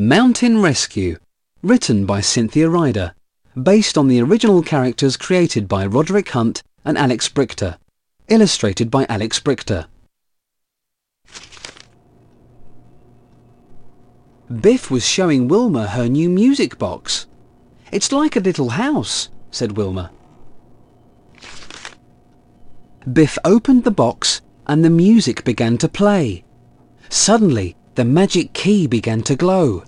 Mountain Rescue, written by Cynthia Rider, based on the original characters created by Roderick Hunt and Alex Brychta, illustrated by Alex Brychta. Biff was showing Wilma her new music box. It's like a little house, said Wilma. Biff opened the box and the music began to play. Suddenly, the magic key began to glow.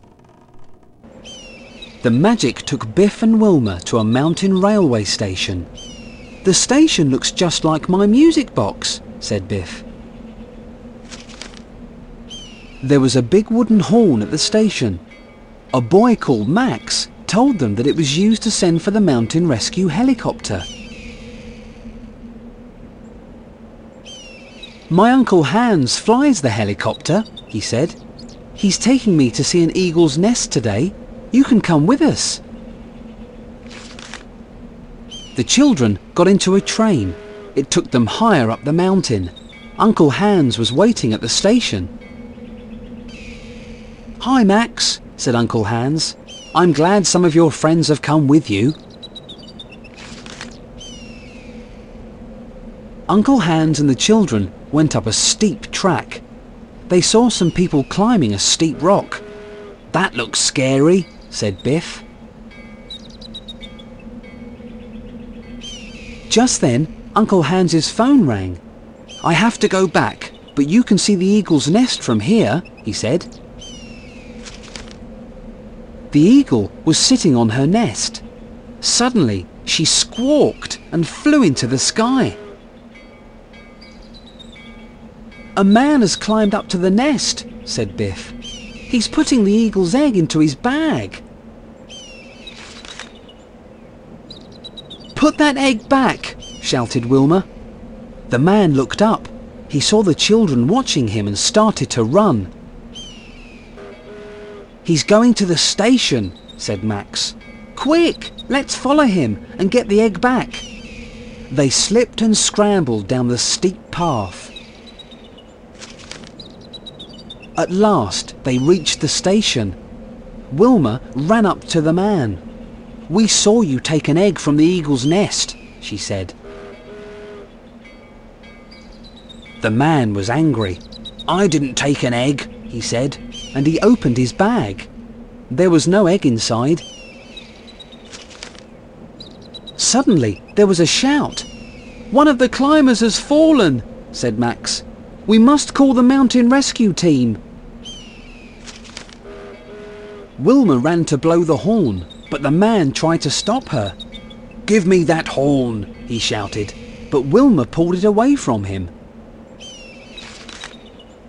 The magic took Biff and Wilma to a mountain railway station. The station looks just like my music box, said Biff. There was a big wooden horn at the station. A boy called Max told them that it was used to send for the mountain rescue helicopter. My Uncle Hans flies the helicopter, he said. He's taking me to see an eagle's nest today you can come with us. The children got into a train. It took them higher up the mountain. Uncle Hans was waiting at the station. Hi, Max, said Uncle Hans. I'm glad some of your friends have come with you. Uncle Hans and the children went up a steep track. They saw some people climbing a steep rock. That looks scary, said Biff. Just then, Uncle Hans's phone rang. I have to go back, but you can see the eagle's nest from here, he said. The eagle was sitting on her nest. Suddenly, she squawked and flew into the sky. A man has climbed up to the nest, said Biff. He's putting the eagle's egg into his bag. Put that egg back, shouted Wilma. The man looked up. He saw the children watching him and started to run. He's going to the station, said Max. Quick, let's follow him and get the egg back. They slipped and scrambled down the steep path. At last they reached the station. Wilma ran up to the man. We saw you take an egg from the eagle's nest, she said. The man was angry. I didn't take an egg, he said, and he opened his bag. There was no egg inside. Suddenly there was a shout. One of the climbers has fallen, said Max. We must call the mountain rescue team. Wilma ran to blow the horn, but the man tried to stop her. Give me that horn, he shouted, but Wilma pulled it away from him.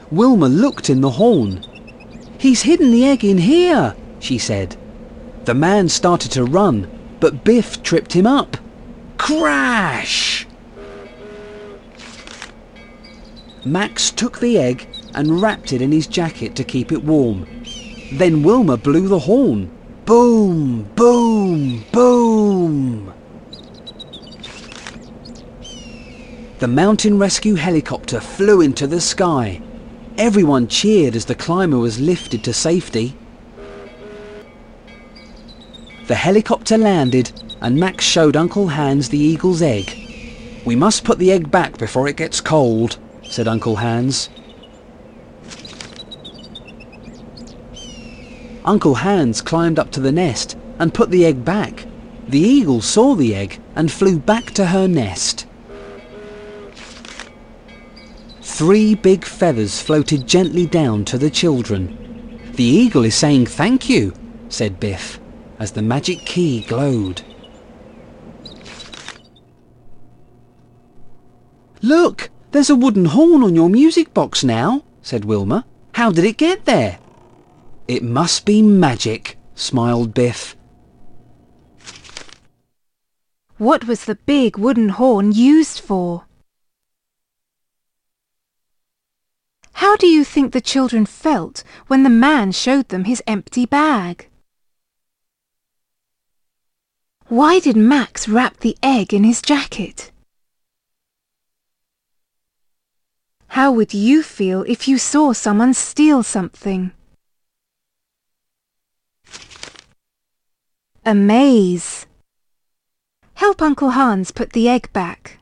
Wilma looked in the horn. He's hidden the egg in here, she said. The man started to run, but Biff tripped him up. Crash! Max took the egg and wrapped it in his jacket to keep it warm. Then Wilma blew the horn. Boom, boom, boom. The mountain rescue helicopter flew into the sky. Everyone cheered as the climber was lifted to safety. The helicopter landed and Max showed Uncle Hans the eagle's egg. We must put the egg back before it gets cold, said Uncle Hans. Uncle Hans climbed up to the nest and put the egg back. The eagle saw the egg and flew back to her nest. Three big feathers floated gently down to the children. The eagle is saying thank you, said Biff, as the magic key glowed. Look, there's a wooden horn on your music box now, said Wilma. How did it get there? It must be magic, smiled Biff. What was the big wooden horn used for? How do you think the children felt when the man showed them his empty bag? Why did Max wrap the egg in his jacket? How would you feel if you saw someone steal something? Amaze. Help Uncle Hans put the egg back.